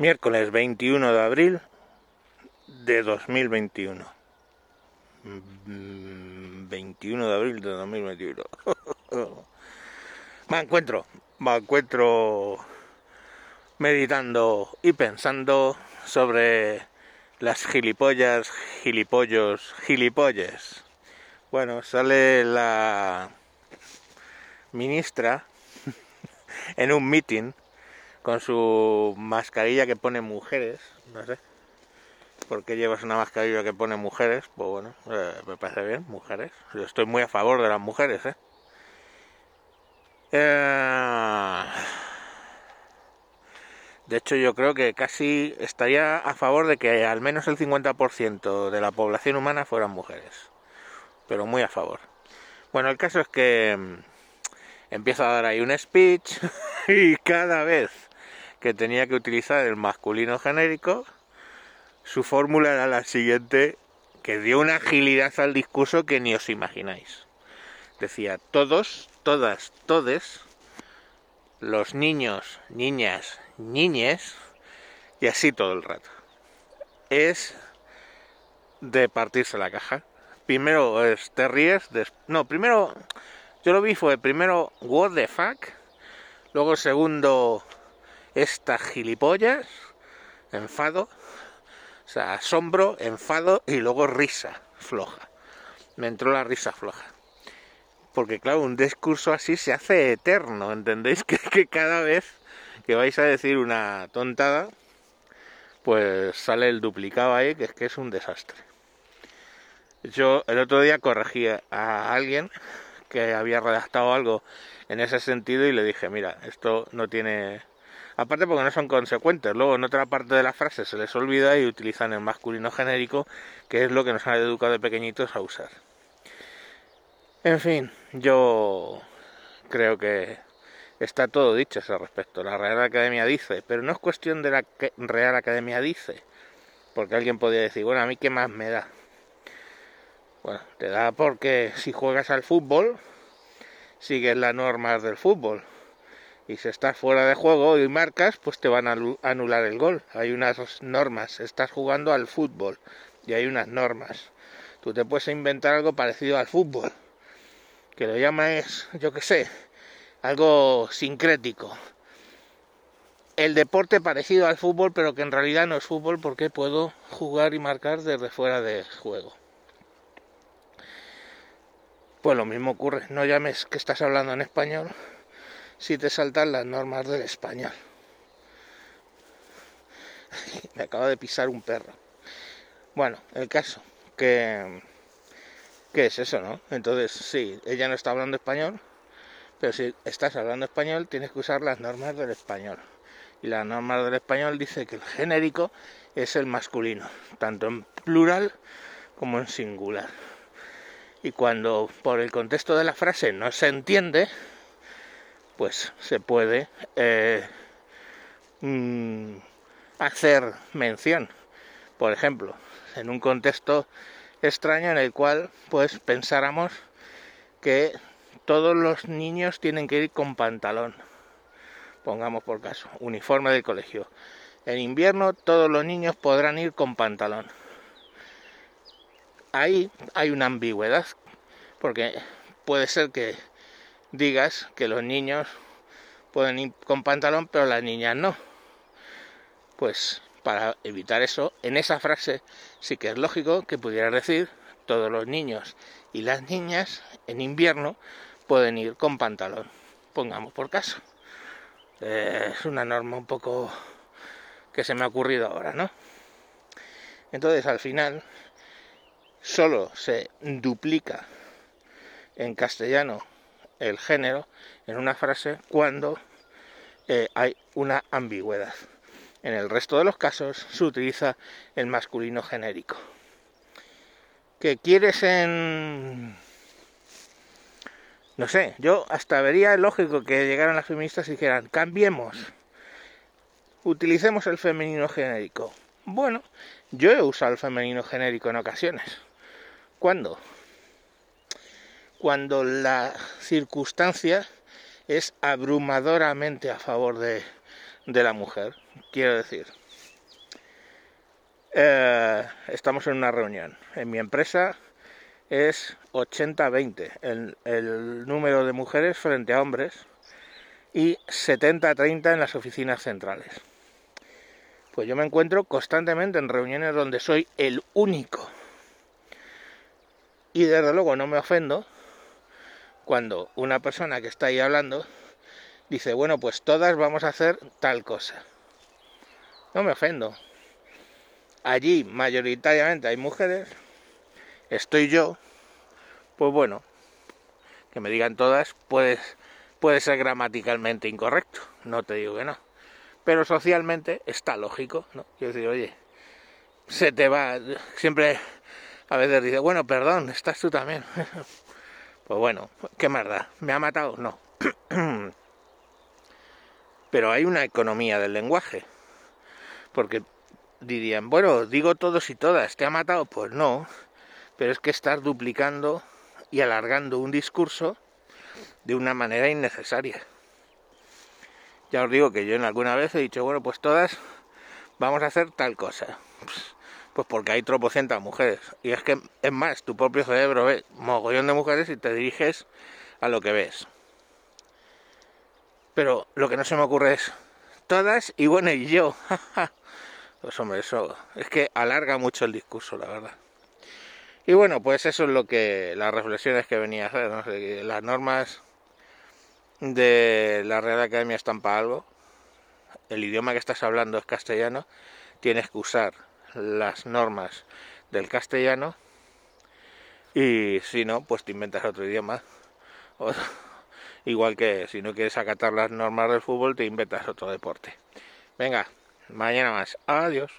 Miércoles 21 de abril de 2021. 21 de abril de 2021. me encuentro, me encuentro meditando y pensando sobre las gilipollas, gilipollos, gilipolles. Bueno, sale la ministra en un meeting con su mascarilla que pone mujeres, no sé. ¿Por qué llevas una mascarilla que pone mujeres? Pues bueno, eh, me parece bien, mujeres. Estoy muy a favor de las mujeres, ¿eh? eh de hecho, yo creo que casi estaría a favor de que al menos el 50% de la población humana fueran mujeres. Pero muy a favor. Bueno, el caso es que mm, empieza a dar ahí un speech y cada vez que tenía que utilizar el masculino genérico, su fórmula era la siguiente, que dio una agilidad al discurso que ni os imagináis. Decía, todos, todas, todes, los niños, niñas, niñes, y así todo el rato. Es de partirse la caja. Primero es, te ríes, no, primero, yo lo vi fue primero, what the fuck, luego segundo, estas gilipollas, enfado, o sea, asombro, enfado y luego risa floja. Me entró la risa floja. Porque claro, un discurso así se hace eterno, ¿entendéis? Que, cada vez que vais a decir una tontada, pues sale el duplicado ahí, que es que es un desastre. Yo el otro día corregí a alguien que había redactado algo en ese sentido y le dije, mira, esto no tiene Aparte porque no son consecuentes. Luego en otra parte de la frase se les olvida y utilizan el masculino genérico, que es lo que nos han educado de pequeñitos a usar. En fin, yo creo que está todo dicho a ese respecto. La Real Academia dice, pero no es cuestión de la Real Academia dice, porque alguien podría decir, bueno, a mí qué más me da. Bueno, te da porque si juegas al fútbol, sigues las normas del fútbol y si estás fuera de juego y marcas, pues te van a anular el gol. Hay unas normas, estás jugando al fútbol y hay unas normas. Tú te puedes inventar algo parecido al fútbol, que lo llamas, yo qué sé, algo sincrético. El deporte parecido al fútbol, pero que en realidad no es fútbol porque puedo jugar y marcar desde fuera de juego. Pues lo mismo ocurre, no llames que estás hablando en español si te saltan las normas del español. Me acaba de pisar un perro. Bueno, el caso, que... ¿Qué es eso, no? Entonces, sí, ella no está hablando español, pero si estás hablando español tienes que usar las normas del español. Y las normas del español dice que el genérico es el masculino, tanto en plural como en singular. Y cuando por el contexto de la frase no se entiende, pues se puede eh, mm, hacer mención. Por ejemplo, en un contexto extraño en el cual pues pensáramos que todos los niños tienen que ir con pantalón. Pongamos por caso, uniforme del colegio. En invierno todos los niños podrán ir con pantalón. Ahí hay una ambigüedad, porque puede ser que digas que los niños pueden ir con pantalón, pero las niñas no. Pues para evitar eso, en esa frase sí que es lógico que pudieras decir todos los niños y las niñas en invierno pueden ir con pantalón. Pongamos por caso. Eh, es una norma un poco que se me ha ocurrido ahora, ¿no? Entonces al final solo se duplica en castellano el género en una frase cuando eh, hay una ambigüedad. En el resto de los casos se utiliza el masculino genérico. ¿Que quieres en... No sé, yo hasta vería lógico que llegaran las feministas y dijeran, cambiemos, utilicemos el femenino genérico. Bueno, yo he usado el femenino genérico en ocasiones. ¿Cuándo? Cuando la circunstancia es abrumadoramente a favor de la mujer. Quiero decir, eh, estamos en una reunión. En mi empresa es 80-20 el, el, número de mujeres frente a hombres y 70-30 en las oficinas centrales. Pues yo me encuentro constantemente en reuniones donde soy el único. Y desde luego no me ofendo cuando una persona que está ahí hablando dice, bueno, pues todas vamos a hacer tal cosa. No me ofendo. Allí mayoritariamente hay mujeres, estoy yo, pues bueno, que me digan todas, puede, puede ser gramaticalmente incorrecto, no te digo que no. Pero socialmente está lógico, ¿no? Quiero decir, oye, se te va, siempre a veces dice, bueno, perdón, estás tú también. pues bueno, qué maldad, ¿me ha matado? No. Pero hay una economía del lenguaje. Porque dirían, bueno, digo todos y todas, ¿te ha matado? Pues no. Pero es que estás duplicando y alargando un discurso de una manera innecesaria. Ya os digo que yo en alguna vez he dicho, bueno, pues todas vamos a hacer tal cosa. Pues porque hay tropocientas mujeres. Y es que, es más, tu propio cerebro ve mogollón de mujeres y te diriges a lo que ves. Pero lo que no se me ocurre es todas y bueno, y yo. pues hombre, eso es que alarga mucho el discurso, la verdad. Y bueno, pues eso es lo que las reflexiones que venía a hacer. ¿no? Las normas de la Real Academia están para algo. El idioma que estás hablando es castellano. Tienes que usar las normas del castellano. Y si no, pues te inventas otro idioma. Igual que si no quieres acatar las normas del fútbol, te inventas otro deporte. Venga, mañana más. Adiós.